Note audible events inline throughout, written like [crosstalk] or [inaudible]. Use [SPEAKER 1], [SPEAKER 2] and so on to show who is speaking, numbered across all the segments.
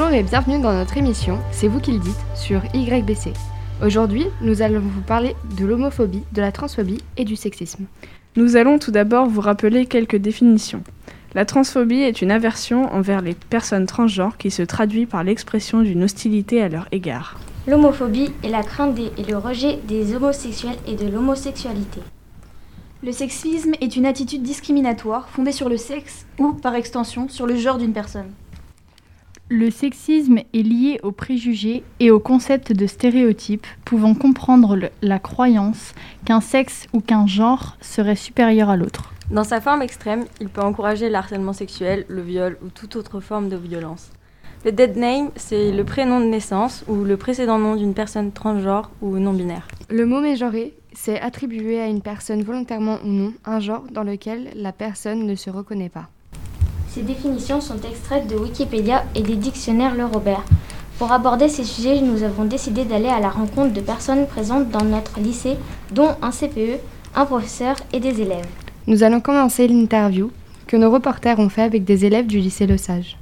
[SPEAKER 1] Bonjour et bienvenue dans notre émission C'est vous qui le dites sur YBC. Aujourd'hui, nous allons vous parler de l'homophobie, de la transphobie et du sexisme.
[SPEAKER 2] Nous allons tout d'abord vous rappeler quelques définitions. La transphobie est une aversion envers les personnes transgenres qui se traduit par l'expression d'une hostilité à leur égard.
[SPEAKER 3] L'homophobie est la crainte et le rejet des homosexuels et de l'homosexualité.
[SPEAKER 4] Le sexisme est une attitude discriminatoire fondée sur le sexe ou, par extension, sur le genre d'une personne.
[SPEAKER 5] Le sexisme est lié aux préjugés et au concept de stéréotypes pouvant comprendre la croyance qu'un sexe ou qu'un genre serait supérieur à l'autre.
[SPEAKER 6] Dans sa forme extrême, il peut encourager le harcèlement sexuel, le viol ou toute autre forme de violence. Le dead name, c'est le prénom de naissance ou le précédent nom d'une personne transgenre ou non binaire.
[SPEAKER 1] Le mot mégenré, c'est attribuer à une personne volontairement ou non un genre dans lequel la personne ne se reconnaît pas.
[SPEAKER 3] Ces définitions sont extraites de Wikipédia et des dictionnaires Le Robert. Pour aborder ces sujets, nous avons décidé d'aller à la rencontre de personnes présentes dans notre lycée, dont un CPE, un professeur et des élèves.
[SPEAKER 1] Nous allons commencer l'interview que nos reporters ont fait avec des élèves du lycée Le Sage.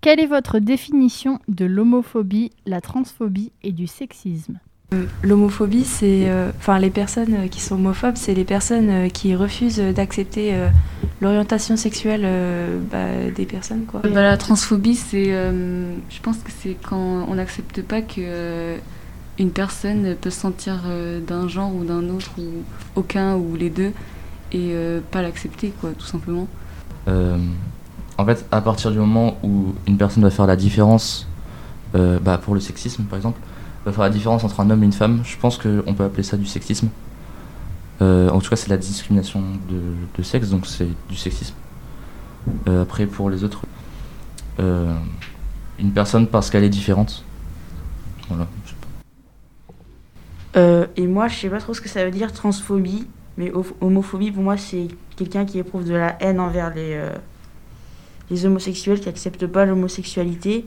[SPEAKER 5] Quelle est votre définition de l'homophobie, la transphobie et du sexisme?
[SPEAKER 7] L'homophobie, c'est, euh, enfin, les personnes euh, qui sont homophobes, c'est les personnes qui refusent d'accepter l'orientation sexuelle bah, des personnes, quoi.
[SPEAKER 8] Bah, la transphobie, c'est, je pense que c'est quand on n'accepte pas que une personne peut se sentir d'un genre ou d'un autre ou aucun ou les deux et euh, pas l'accepter, quoi, tout simplement.
[SPEAKER 9] Euh, en fait, à partir du moment où une personne va faire la différence, euh, bah, pour le sexisme par exemple, va faire la différence entre un homme et une femme, je pense qu'on peut appeler ça du sexisme. en tout cas, c'est la discrimination de, sexe, donc c'est du sexisme. après, pour les autres, une personne parce qu'elle est différente. Voilà.
[SPEAKER 10] et moi, je sais pas trop ce que ça veut dire transphobie. Mais homophobie, pour moi, c'est quelqu'un qui éprouve de la haine envers les, euh, les homosexuels, qui n'accepte pas l'homosexualité.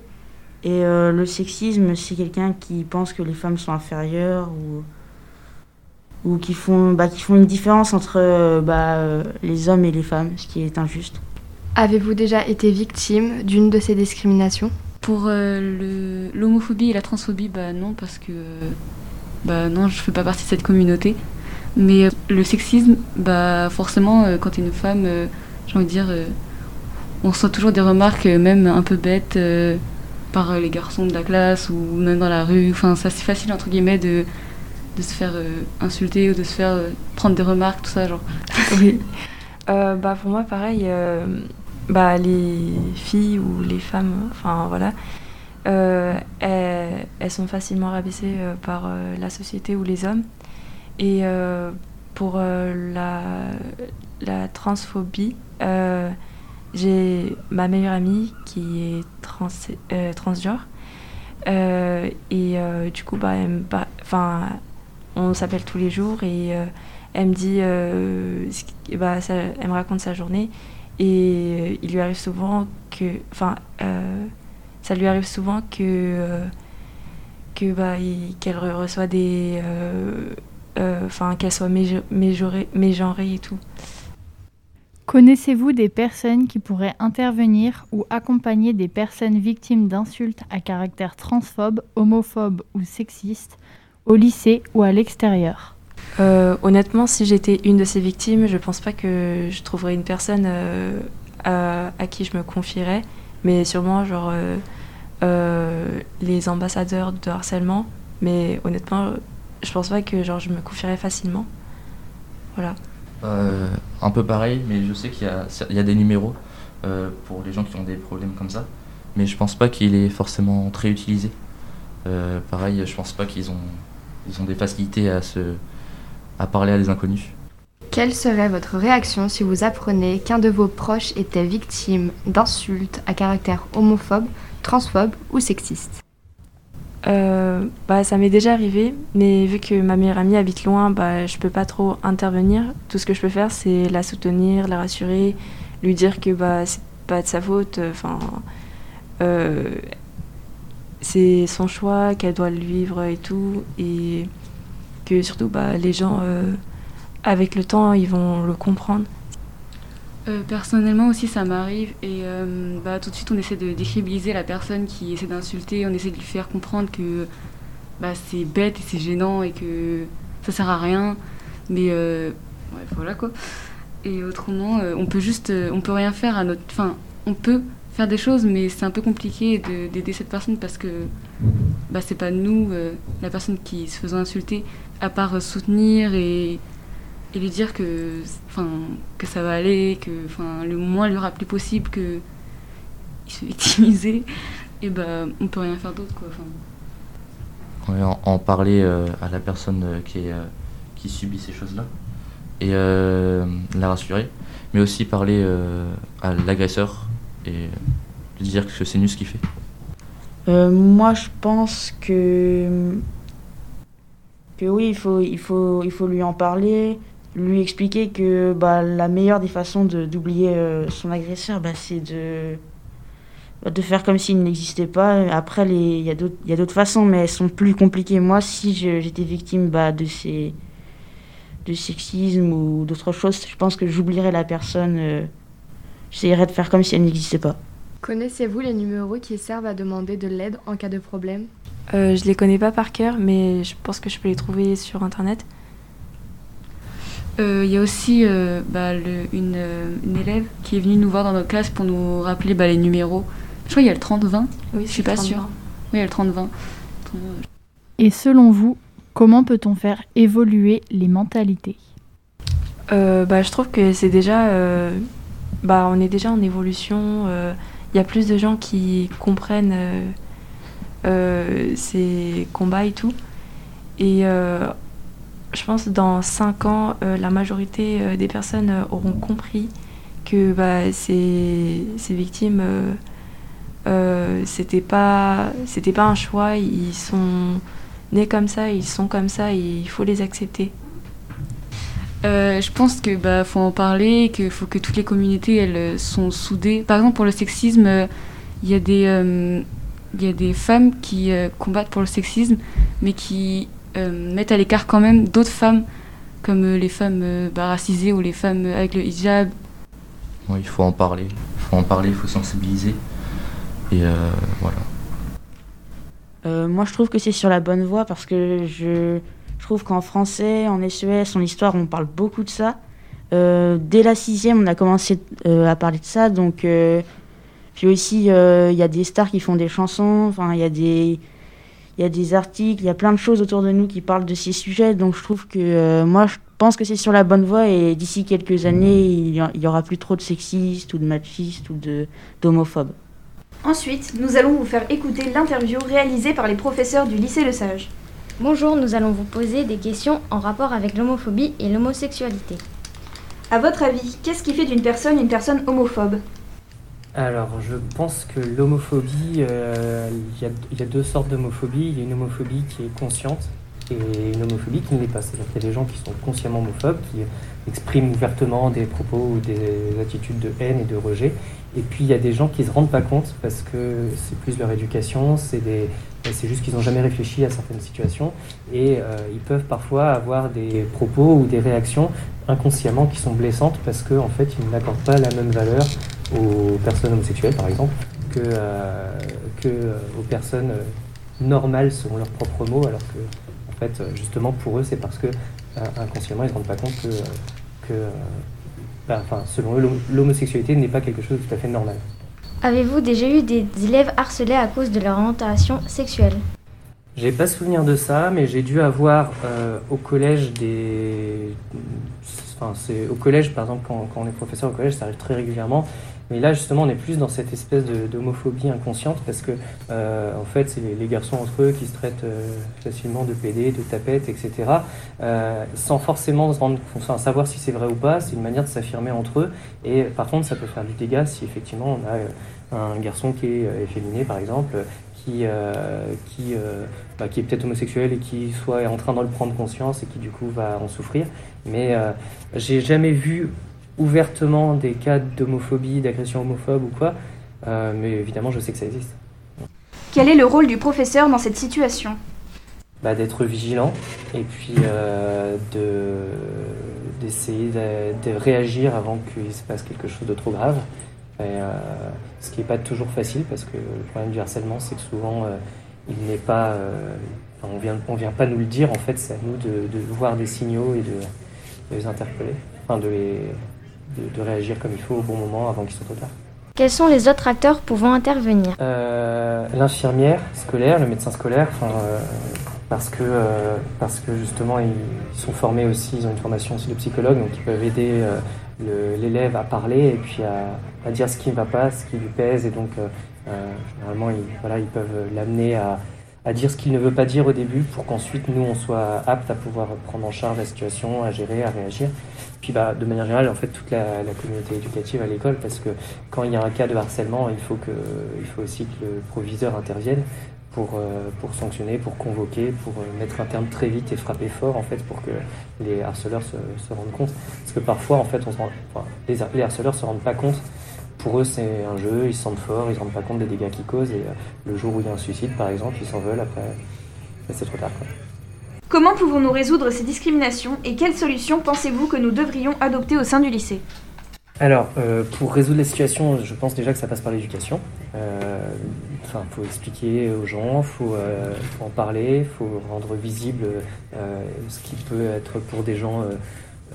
[SPEAKER 10] Et euh, le sexisme, c'est quelqu'un qui pense que les femmes sont inférieures ou, ou qui, font, bah, qui font une différence entre euh, bah, les hommes et les femmes, ce qui est injuste.
[SPEAKER 1] Avez-vous déjà été victime d'une de ces discriminations?
[SPEAKER 8] Pour l'homophobie et la transphobie, bah non, parce que bah non, je ne fais pas partie de cette communauté. Mais euh, le sexisme, bah forcément, euh, quand tu es une femme, euh, j'ai envie de dire, on reçoit toujours des remarques, même un peu bêtes, par les garçons de la classe ou même dans la rue. Enfin, c'est facile, entre guillemets, de, de se faire insulter ou de se faire prendre des remarques, tout ça, genre. [laughs]
[SPEAKER 7] Oui. bah, pour moi, pareil, bah, les filles ou les femmes, enfin voilà, elles, elles, sont facilement rabaissées par la société ou les hommes. Et euh, pour euh, la, transphobie, euh, j'ai ma meilleure amie qui est trans, transgenre. et du coup, bah, enfin, on s'appelle tous les jours et elle me dit, bah, elle me raconte sa journée et il lui arrive souvent que, enfin, ça lui arrive souvent que, que bah, qu'elle reçoit des euh, enfin qu'elle soit mégenrée et tout.
[SPEAKER 5] Connaissez-vous des personnes qui pourraient intervenir ou accompagner des personnes victimes d'insultes à caractère transphobe, homophobe ou sexiste au lycée ou à l'extérieur?
[SPEAKER 7] Euh, Honnêtement, si j'étais une de ces victimes, je pense pas que je trouverais une personne euh, à, qui je me confierais, mais sûrement genre les ambassadeurs de harcèlement. Mais honnêtement, je pense pas que genre, je me confierais facilement. Voilà.
[SPEAKER 9] Euh, un peu pareil, mais je sais qu'il y, a des numéros euh, pour les gens qui ont des problèmes comme ça, mais je pense pas qu'il est forcément très utilisé. Euh, pareil, je pense pas qu'ils ont, ils ont des facilités à, se, à parler à des inconnus.
[SPEAKER 1] Quelle serait votre réaction si vous apprenez qu'un de vos proches était victime d'insultes à caractère homophobe, transphobe ou sexiste?
[SPEAKER 7] Euh, bah, ça m'est déjà arrivé, mais vu que ma meilleure amie habite loin, bah, je peux pas trop intervenir. Tout ce que je peux faire, c'est la soutenir, la rassurer, lui dire que bah, c'est pas de sa faute. Enfin, euh, c'est son choix, qu'elle doit le vivre et tout, et que surtout bah, les gens, euh, avec le temps, ils vont le comprendre.
[SPEAKER 8] Euh, personnellement aussi ça m'arrive et euh, bah, tout de suite on essaie de décrédibiliser la personne qui essaie d'insulter, on essaie de lui faire comprendre que bah, c'est bête et c'est gênant et que ça sert à rien. Mais euh, voilà quoi. Et autrement, on peut juste, on peut rien faire à notre, enfin, on peut faire des choses, mais c'est un peu compliqué de- d'aider cette personne parce que bah, c'est pas nous, la personne qui se faisant insulter, à part soutenir et, et lui dire que, enfin, que ça va aller, que, enfin, le moins lui rappeler possible que il se fait victimiser, et bah, on peut rien faire d'autre quoi. Enfin,
[SPEAKER 9] Ouais, en, en parler euh, à la personne euh, qui, est, euh, qui subit ces choses-là et euh, la rassurer, mais aussi parler euh, à l'agresseur et lui dire que c'est nul ce qu'il fait.
[SPEAKER 10] Euh, moi, je pense que que oui, il faut, il faut, il faut lui en parler, lui expliquer que bah, la meilleure des façons de- d'oublier euh, son agresseur, bah, c'est de de faire comme s'il n'existait pas. Après, les- il y a d'autres il y a d'autres façons, mais elles sont plus compliquées. Moi, si j'étais victime bah, de ces de sexisme ou d'autres choses, je pense que j'oublierais la personne. euh, J'essayerais de faire comme si elle n'existait pas.
[SPEAKER 1] Connaissez-vous les numéros qui servent à demander de l'aide en cas de problème?
[SPEAKER 7] Euh, je les connais pas par cœur, mais je pense que je peux les trouver sur internet.
[SPEAKER 8] Euh, Il y a aussi euh, bah, le- une, euh, une élève qui est venue nous voir dans notre classe pour nous rappeler bah, les numéros. Je crois qu'il y a le 30-20.
[SPEAKER 7] Oui,
[SPEAKER 8] je suis pas sûre. Oui, il y a le 30-20.
[SPEAKER 5] Et selon vous, comment peut-on faire évoluer les mentalités?
[SPEAKER 7] Euh, bah, je trouve que c'est déjà, euh, bah, on est déjà en évolution. euh, Il y a plus de gens qui comprennent euh, euh, ces combats et tout. Et euh, je pense dans 5 ans, euh, la majorité euh, des personnes euh, auront compris que bah, ces, ces victimes, c'était pas, pas un choix. Ils sont nés comme ça, ils sont comme ça, il faut les accepter.
[SPEAKER 8] Je pense que bah faut en parler, qu'il faut que toutes les communautés elles sont soudées. Par exemple pour le sexisme, il y a des il y a des femmes qui combattent pour le sexisme, mais qui mettent à l'écart quand même d'autres femmes, comme euh, les femmes euh, bah, racisées ou les femmes euh, avec le hijab.
[SPEAKER 9] Il faut en parler, il faut en parler, il faut sensibiliser. Et euh, voilà.
[SPEAKER 10] Euh, moi, je trouve que c'est sur la bonne voie parce que je, je trouve qu'en français, en SES, en histoire, on parle beaucoup de ça. Euh, dès la sixième, on a commencé euh, à parler de ça. Donc, euh, puis aussi, euh, il y a des stars qui font des chansons. Enfin, il y a des, il y a des articles, il y a plein de choses autour de nous qui parlent de ces sujets. Donc, je trouve que euh, moi, je pense que c'est sur la bonne voie et d'ici quelques années, il y, a- il y aura plus trop de sexistes ou de machistes ou de d'homophobes.
[SPEAKER 4] Ensuite, nous allons vous faire écouter l'interview réalisée par les professeurs du lycée Le Sage.
[SPEAKER 3] Bonjour, nous allons vous poser des questions en rapport avec l'homophobie et l'homosexualité.
[SPEAKER 4] À votre avis, qu'est-ce qui fait d'une personne une personne homophobe?
[SPEAKER 11] Alors, je pense que l'homophobie, euh, il y, a- deux sortes d'homophobie. Il y a une homophobie qui est consciente et une homophobie qui ne l'est pas. C'est-à-dire qu'il y a des gens qui sont consciemment homophobes, qui expriment ouvertement des propos ou des attitudes de haine et de rejet. Et puis, il y a des gens qui ne se rendent pas compte parce que c'est plus leur éducation, c'est juste qu'ils n'ont jamais réfléchi à certaines situations et euh, ils peuvent parfois avoir des propos ou des réactions inconsciemment qui sont blessantes parce qu'en en fait, ils n'accordent pas la même valeur aux personnes homosexuelles, par exemple, que, euh, que euh, aux personnes euh, normales selon leurs propres mots, alors que, en fait, justement, pour eux, c'est parce que inconsciemment, ils ne se rendent pas compte que, que bah, enfin, selon eux, l'hom- l'homosexualité n'est pas quelque chose de tout à fait normal.
[SPEAKER 3] Avez-vous déjà eu des élèves harcelés à cause de leur orientation sexuelle?
[SPEAKER 11] J'ai pas souvenir de ça, mais j'ai dû avoir euh, au collège des. Enfin, c'est au collège, par exemple, quand, quand on est professeur au collège, ça arrive très régulièrement. Mais là, justement, on est plus dans cette espèce d'homophobie inconsciente parce que, euh, en fait, c'est les, garçons entre eux qui se traitent euh, facilement de PD, de tapettes, etc. euh, sans forcément se rendre, enfin, savoir si c'est vrai ou pas. C'est une manière de s'affirmer entre eux. Et par contre, ça peut faire du dégât si effectivement on a un garçon qui est efféminé, par exemple, qui, qui, bah, qui est peut-être homosexuel et qui soit en train d'en prendre conscience et qui du coup va en souffrir. Mais j'ai jamais vu ouvertement des cas d'homophobie, d'agression homophobe ou quoi. Euh, mais évidemment, je sais que ça existe.
[SPEAKER 4] Quel est le rôle du professeur dans cette situation?
[SPEAKER 11] Bah, d'être vigilant et puis euh, de d'essayer de, de réagir avant qu'il se passe quelque chose de trop grave. Et, euh, ce qui n'est pas toujours facile parce que le problème du harcèlement, c'est que souvent, euh, il n'est pas, on vient, on vient pas nous le dire. En fait, c'est à nous de, de voir des signaux et de, de les interpeller, enfin de, les, de, de réagir comme il faut au bon moment avant qu'il soit trop tard.
[SPEAKER 3] Quels sont les autres acteurs pouvant intervenir?
[SPEAKER 11] Euh, L'infirmière scolaire, le médecin scolaire, euh, parce que euh, parce que justement ils, ils sont formés aussi, ils ont une formation aussi de psychologue, donc ils peuvent aider l'élève à parler et puis à, à dire ce qui ne va pas, ce qui lui pèse, et donc généralement ils, voilà, ils peuvent l'amener à, à dire ce qu'il ne veut pas dire au début pour qu'ensuite nous on soit apte à pouvoir prendre en charge la situation, à gérer, à réagir. Puis bah, de manière générale, en fait, toute la, communauté éducative à l'école, parce que quand il y a un cas de harcèlement, il faut, que, il faut aussi que le proviseur intervienne pour, euh, pour sanctionner, pour convoquer, pour euh, mettre un terme très vite et frapper fort, en fait, pour que les harceleurs se, rendent compte. Parce que parfois, en fait, on se rend, enfin, les, les harceleurs se rendent pas compte. Pour eux, c'est un jeu, ils se sentent forts, ils se rendent pas compte des dégâts qu'ils causent, et euh, le jour où il y a un suicide, par exemple, ils s'en veulent, après, après, c'est trop tard. Quoi.
[SPEAKER 4] Comment pouvons-nous résoudre ces discriminations et quelles solutions pensez-vous que nous devrions adopter au sein du lycée?
[SPEAKER 11] Alors, euh, pour résoudre la situation, je pense déjà que ça passe par l'éducation. Euh, Enfin, faut expliquer aux gens, faut, euh, faut en parler, faut rendre visible euh, ce qui peut être pour des gens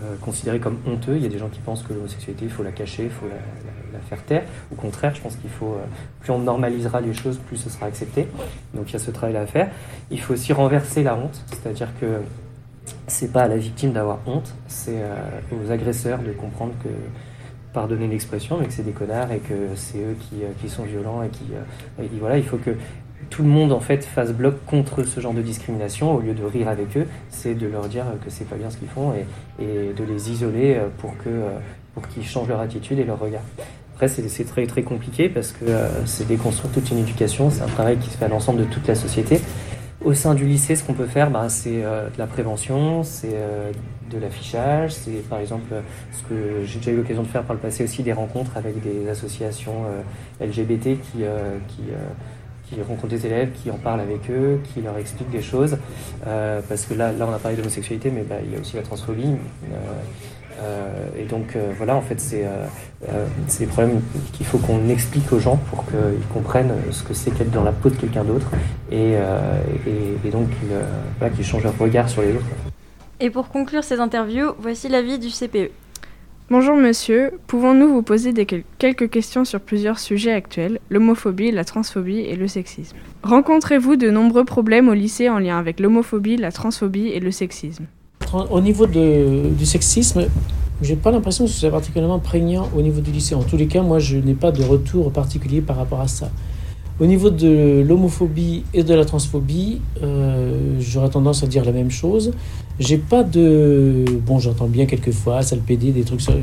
[SPEAKER 11] euh, considéré comme honteux. Il y a des gens qui pensent que l'homosexualité, il faut la cacher, il faut la, faire taire. Au contraire, je pense qu'il faut, euh, plus on normalisera les choses, plus ce sera accepté. Donc il y a ce travail à faire. Il faut aussi renverser la honte, c'est-à-dire que c'est pas à la victime d'avoir honte, c'est euh, aux agresseurs de comprendre que, pardonnez l'expression, mais que c'est des connards et que c'est eux qui, sont violents et qui, et voilà, il faut que tout le monde en fait fasse bloc contre ce genre de discrimination au lieu de rire avec eux, c'est de leur dire que c'est pas bien ce qu'ils font et, de les isoler euh, pour que euh, pour qu'ils changent leur attitude et leur regard. Après, c'est très très compliqué parce que euh, c'est déconstruire toute une éducation, c'est un travail qui se fait à l'ensemble de toute la société. Au sein du lycée, ce qu'on peut faire, bah, c'est de la prévention, c'est de l'affichage, c'est par exemple ce que j'ai déjà eu l'occasion de faire par le passé aussi, des rencontres avec des associations LGBT qui, qui, qui rencontrent des élèves, qui en parlent avec eux, qui leur expliquent des choses. Euh, parce que là, là, on a parlé d'homosexualité, mais bah, il y a aussi la transphobie. Euh, euh, et donc voilà, en fait, c'est des problèmes qu'il faut qu'on explique aux gens pour qu'ils comprennent ce que c'est qu'être dans la peau de quelqu'un d'autre et, et, donc qu'ils changent leur regard sur les autres.
[SPEAKER 6] Et pour conclure ces interviews, voici l'avis du. CPE.
[SPEAKER 2] Bonjour monsieur, pouvons-nous vous poser quelques questions sur plusieurs sujets actuels, l'homophobie, la transphobie et le sexisme Rencontrez-vous de nombreux problèmes au lycée en lien avec l'homophobie, la transphobie et le sexisme?
[SPEAKER 12] Au niveau du sexisme, j'ai pas l'impression que ce soit particulièrement prégnant au niveau du lycée. En tous les cas, moi, je n'ai pas de retour particulier par rapport à ça. Au niveau de l'homophobie et de la transphobie, euh, j'aurais tendance à dire la même chose. J'ai pas de. Bon, j'entends bien quelquefois, sale PD, des trucs, sur-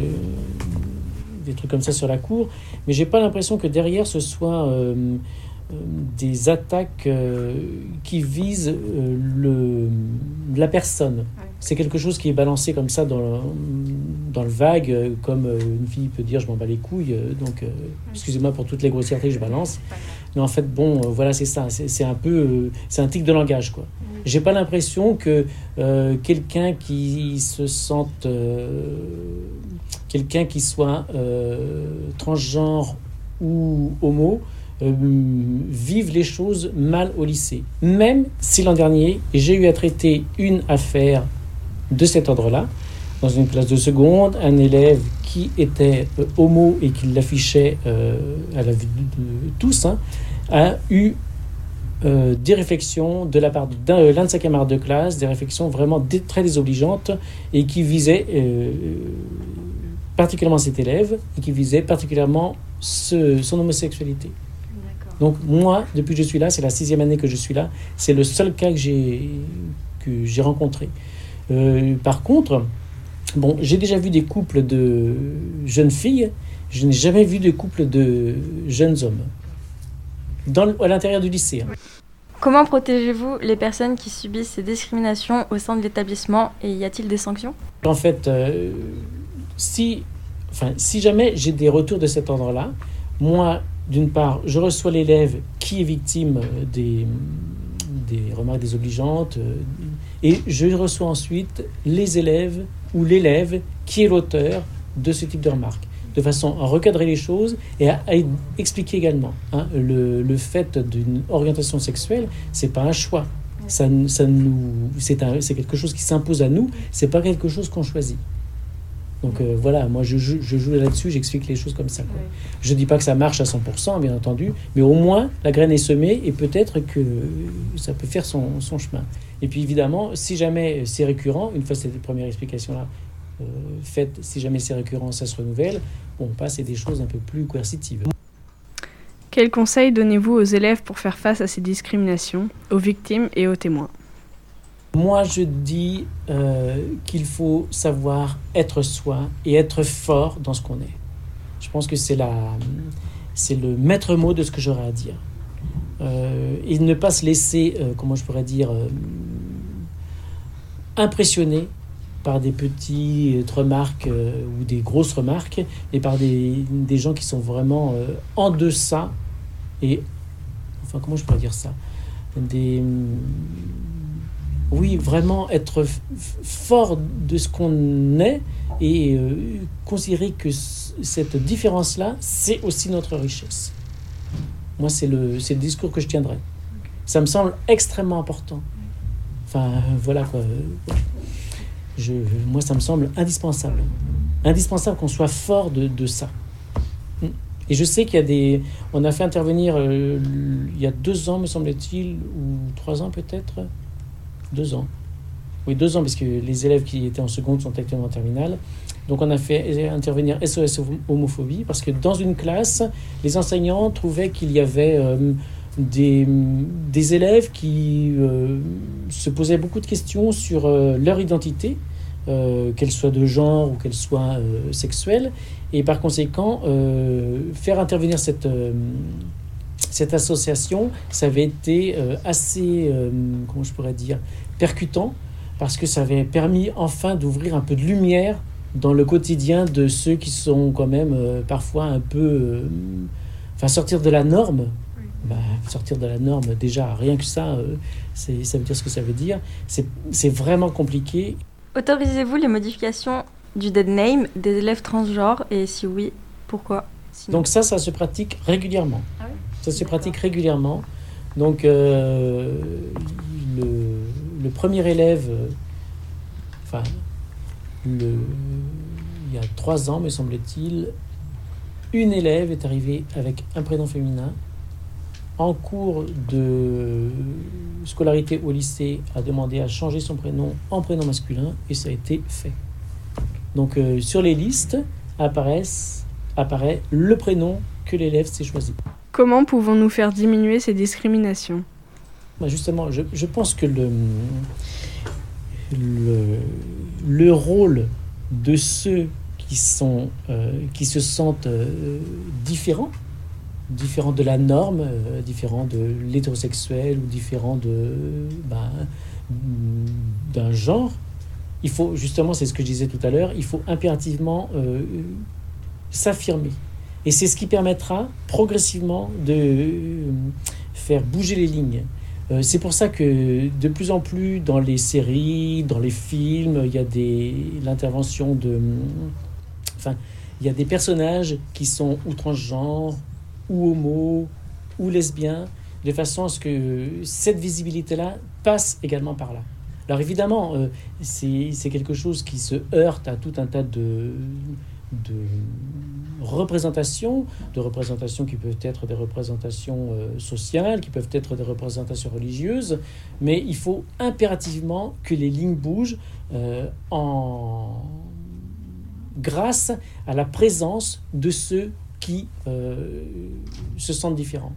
[SPEAKER 12] des trucs comme ça sur la cour, mais j'ai pas l'impression que derrière ce soit euh, euh, des attaques euh, qui visent euh, le, la personne. C'est quelque chose qui est balancé comme ça dans le, dans le vague, euh, comme euh, une fille peut dire je m'en bats les couilles. euh, Donc, euh, excusez-moi pour toutes les grossièretés que je balance. Mais en fait, bon, euh, voilà, c'est ça. C'est un peu. euh, c'est un tic de langage, quoi. J'ai pas l'impression que euh, quelqu'un qui se sente. euh, quelqu'un qui soit euh, transgenre ou homo vivent les choses mal au lycée. Même si l'an dernier, j'ai eu à traiter une affaire de cet ordre-là, dans une classe de seconde, un élève qui était euh, homo et qui l'affichait euh, à la vue de, tous, hein, a eu euh, des réflexions de la part d'un de ses camarades de classe, des réflexions vraiment dé- très désobligeantes et qui visaient particulièrement cet élève et qui visaient particulièrement ce- son homosexualité. Donc moi, depuis que je suis là, c'est la sixième année que je suis là, c'est le seul cas que j'ai rencontré. Par contre, bon, j'ai déjà vu des couples de jeunes filles, je n'ai jamais vu de couple de jeunes hommes dans, à l'intérieur du lycée. hein.
[SPEAKER 6] Comment protégez-vous les personnes qui subissent ces discriminations au sein de l'établissement et y a-t-il des sanctions?
[SPEAKER 12] En fait, euh, si, enfin, si jamais j'ai des retours de cet ordre-là, moi, d'une part, je reçois l'élève qui est victime euh, des, des remarques désobligeantes euh, et je reçois ensuite les élèves ou l'élève qui est l'auteur de ce type de remarques de façon à recadrer les choses et à, à expliquer également. hein, le, le fait d'une orientation sexuelle, c'est pas un choix. Ça, ça nous, c'est, un- c'est quelque chose qui s'impose à nous, c'est pas quelque chose qu'on choisit. Donc euh, voilà, moi je, joue- je joue là-dessus, j'explique les choses comme ça. quoi. Je dis pas que ça marche à 100%, bien entendu, mais au moins la graine est semée et peut-être que ça peut faire son, son chemin. Et puis évidemment, si jamais c'est récurrent, une fois cette première explication-là euh, faite, si jamais c'est récurrent, ça se renouvelle, on passe à des choses un peu plus coercitives.
[SPEAKER 2] Quels conseils donnez-vous aux élèves pour faire face à ces discriminations, aux victimes et aux témoins?
[SPEAKER 12] Moi, je dis euh, qu'il faut savoir être soi et être fort dans ce qu'on est. Je pense que c'est la, c'est le maître mot de ce que j'aurais à dire. Euh, et ne pas se laisser, euh, comment je pourrais dire, euh, impressionner par des petites remarques ou des grosses remarques, et par des, des gens qui sont vraiment en deçà et, enfin, comment je pourrais dire ça, des oui, vraiment être fort de ce qu'on est et euh, considérer que cette différence-là, c'est aussi notre richesse. Moi, c'est le, le discours que je tiendrai. Ça me semble extrêmement important. Enfin, voilà quoi. Je, moi, ça me semble indispensable. Indispensable qu'on soit fort de, de ça. Mm. Et je sais qu'il y a des. On a fait intervenir euh, il y a deux ans, me semble-t-il, ou trois ans peut-être. Deux ans. Oui, deux ans, parce que les élèves qui étaient en seconde sont actuellement en terminale. Donc on a fait intervenir SOS homophobie, parce que dans une classe, les enseignants trouvaient qu'il y avait euh, des, des élèves qui euh, se posaient beaucoup de questions sur euh, leur identité, qu'elle soit de genre ou qu'elle soit sexuelle, et par conséquent, faire intervenir cette, cette association, ça avait été euh, assez, euh, comment je pourrais dire, percutant, parce que ça avait permis enfin d'ouvrir un peu de lumière dans le quotidien de ceux qui sont quand même euh, parfois un peu... Enfin, sortir de la norme, bah, sortir de la norme, déjà, rien que ça, euh, c'est- ça veut dire ce que ça veut dire. C'est c'est vraiment compliqué.
[SPEAKER 6] Autorisez-vous les modifications du dead name des élèves transgenres? Et si oui, pourquoi? Sinon-
[SPEAKER 12] Donc ça, ça se pratique régulièrement.
[SPEAKER 6] Ah oui
[SPEAKER 12] Ça se pratique régulièrement. Donc euh, le, premier élève, euh, enfin, le, il y a trois ans, me semble-t-il, une élève est arrivée avec un prénom féminin. En cours de scolarité au lycée, a demandé à changer son prénom en prénom masculin et ça a été fait. Donc euh, sur les listes apparaît le prénom que l'élève s'est choisi.
[SPEAKER 2] Comment pouvons-nous faire diminuer ces discriminations?
[SPEAKER 12] Bah, justement, je, pense que le, le, le rôle de ceux qui, sont, euh, qui se sentent euh, différents, différents de la norme, euh, différents de l'hétérosexuel ou différents de, ben, d'un genre, il faut, justement, c'est ce que je disais tout à l'heure, il faut impérativement s'affirmer. Et c'est ce qui permettra progressivement de euh, faire bouger les lignes. Euh, c'est pour ça que de plus en plus dans les séries, dans les films, il y a des l'intervention de, enfin, il y a des personnages qui sont ou transgenres, ou homo, ou lesbiens, de façon à ce que cette visibilité-là passe également par là. Alors évidemment, euh, c'est c'est quelque chose qui se heurte à tout un tas de, de représentations, de représentations qui peuvent être des représentations euh, sociales, qui peuvent être des représentations religieuses, mais il faut impérativement que les lignes bougent euh, en... grâce à la présence de ceux qui euh, se sentent différents.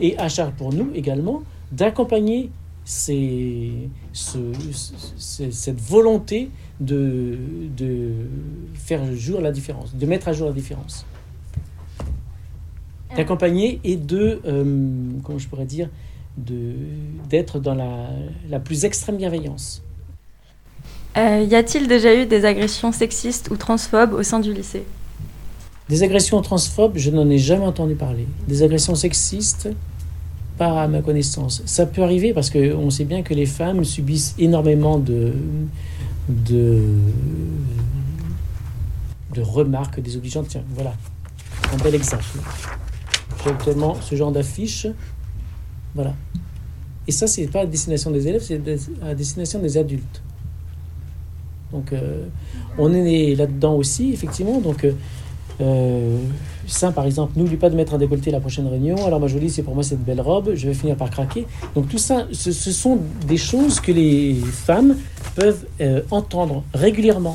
[SPEAKER 12] Et à charge pour nous également d'accompagner ces- ce- ce- cette volonté de, de faire jour la différence, de mettre à jour la différence. D'accompagner et de, euh, comment je pourrais dire, d'être dans la, la plus extrême bienveillance.
[SPEAKER 6] Euh, y a-t-il déjà eu des agressions sexistes ou transphobes au sein du lycée?
[SPEAKER 12] Des agressions transphobes, je n'en ai jamais entendu parler. Des agressions sexistes, pas à ma connaissance. Ça peut arriver parce qu'on sait bien que les femmes subissent énormément de, de remarques désobligeantes. Tiens, voilà, un bel exemple. J'ai actuellement ce genre d'affiche. Voilà. Et ça, c'est pas à destination des élèves, c'est à destination des adultes. Donc, euh, on est là-dedans aussi, effectivement. Donc, euh, euh, ça, par exemple, n'oublie pas de mettre un décolleté la prochaine réunion. Alors, ma jolie, c'est pour moi cette belle robe. Je vais finir par craquer. Donc, tout ça, ce, sont des choses que les femmes peuvent euh, entendre régulièrement.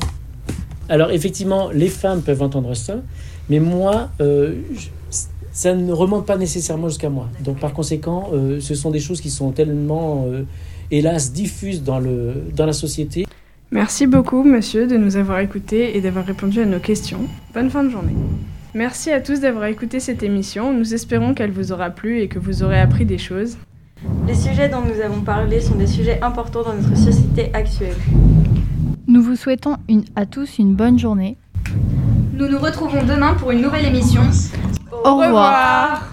[SPEAKER 12] Alors, effectivement, les femmes peuvent entendre ça, mais moi, euh, ça ne remonte pas nécessairement jusqu'à moi. Donc, par conséquent, ce sont des choses qui sont tellement, hélas, diffuses dans, le, dans la société.
[SPEAKER 2] Merci beaucoup, monsieur, de nous avoir écoutés et d'avoir répondu à nos questions. Bonne fin de journée. Merci à tous d'avoir écouté cette émission. Nous espérons qu'elle vous aura plu et que vous aurez appris des choses.
[SPEAKER 6] Les sujets dont nous avons parlé sont des sujets importants dans notre société actuelle.
[SPEAKER 5] Nous vous souhaitons une- à tous une bonne journée.
[SPEAKER 4] Nous nous retrouvons demain pour une nouvelle émission.
[SPEAKER 5] Au revoir.